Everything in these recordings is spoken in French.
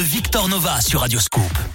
Victor Nova sur Radioscoop.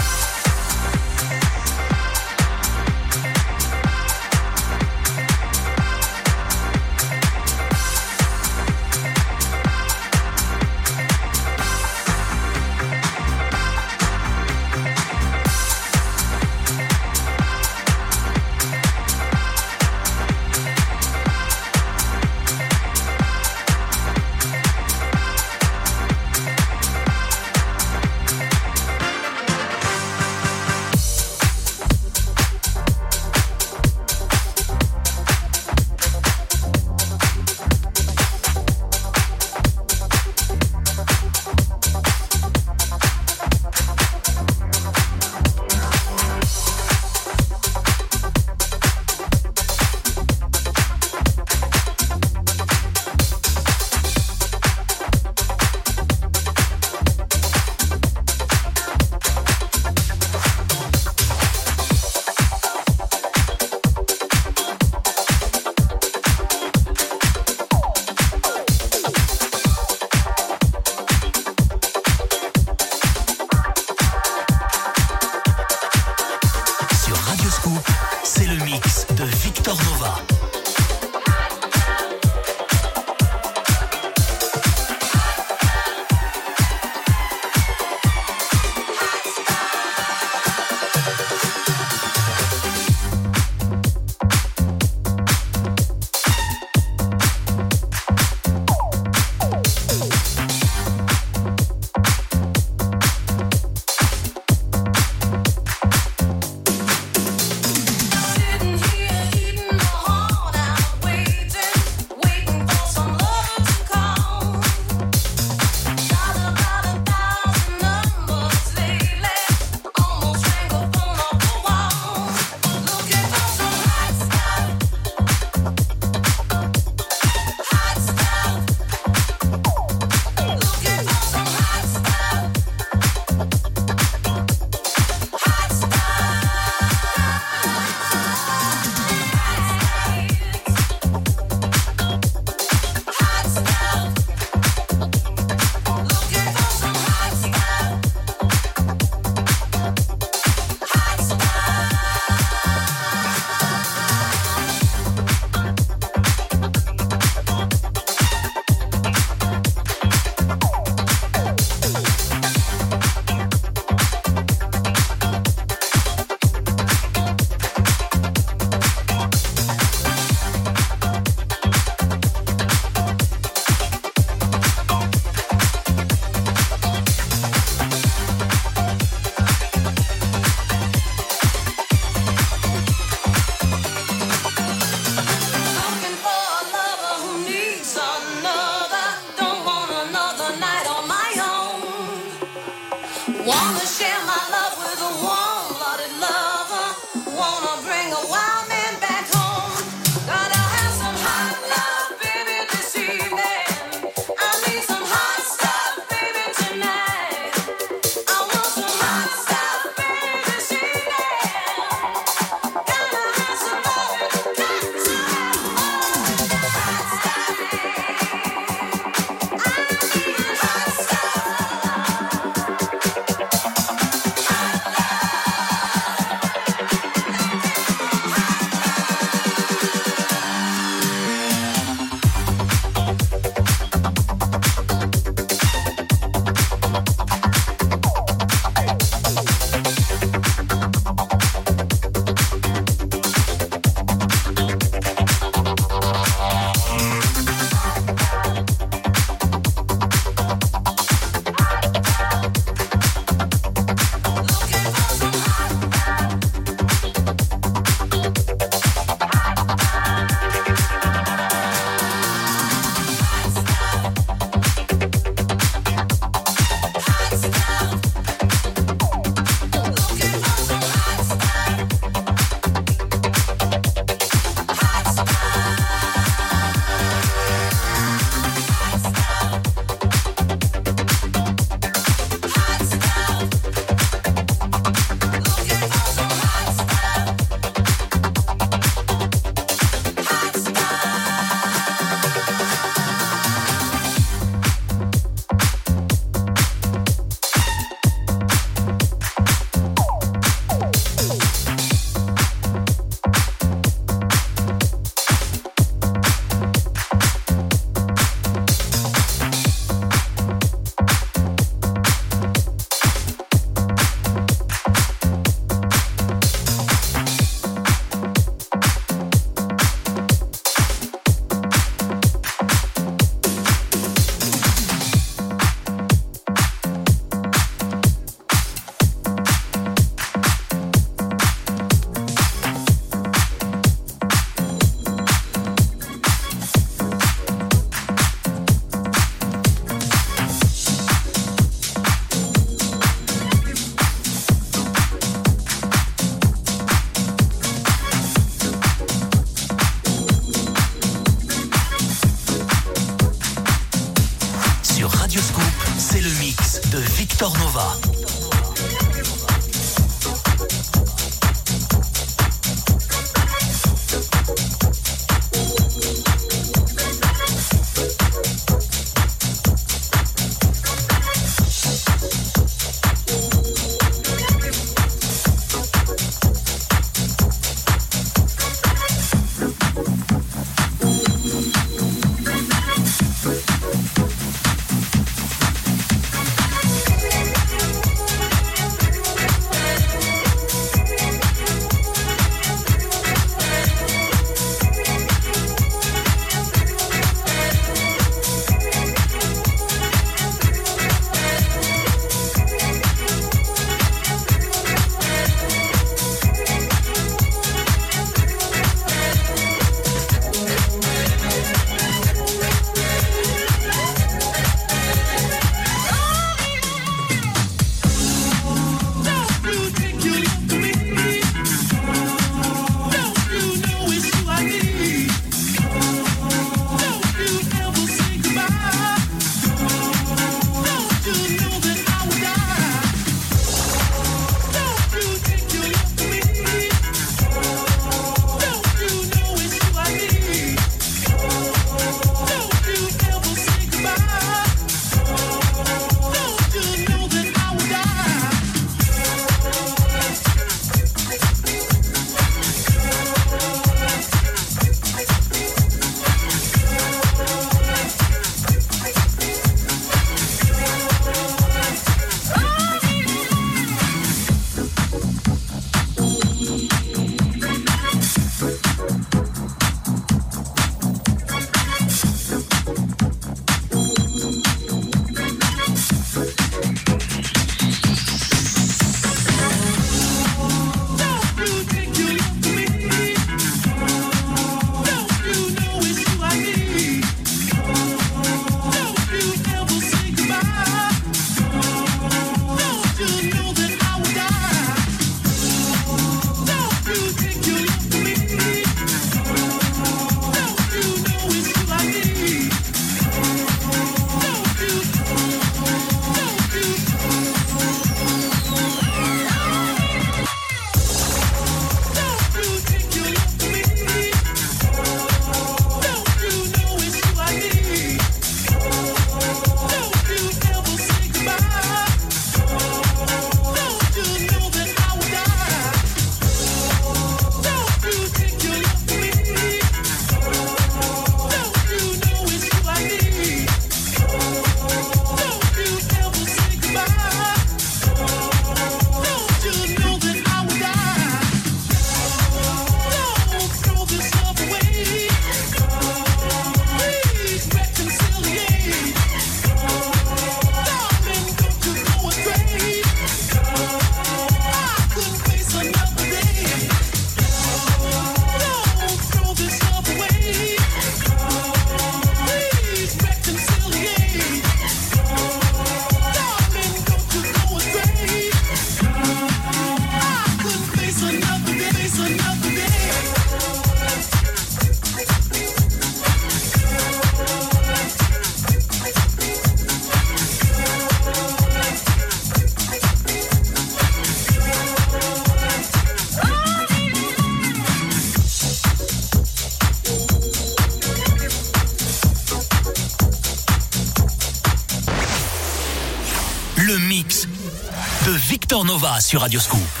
Nova sur Radioscoop.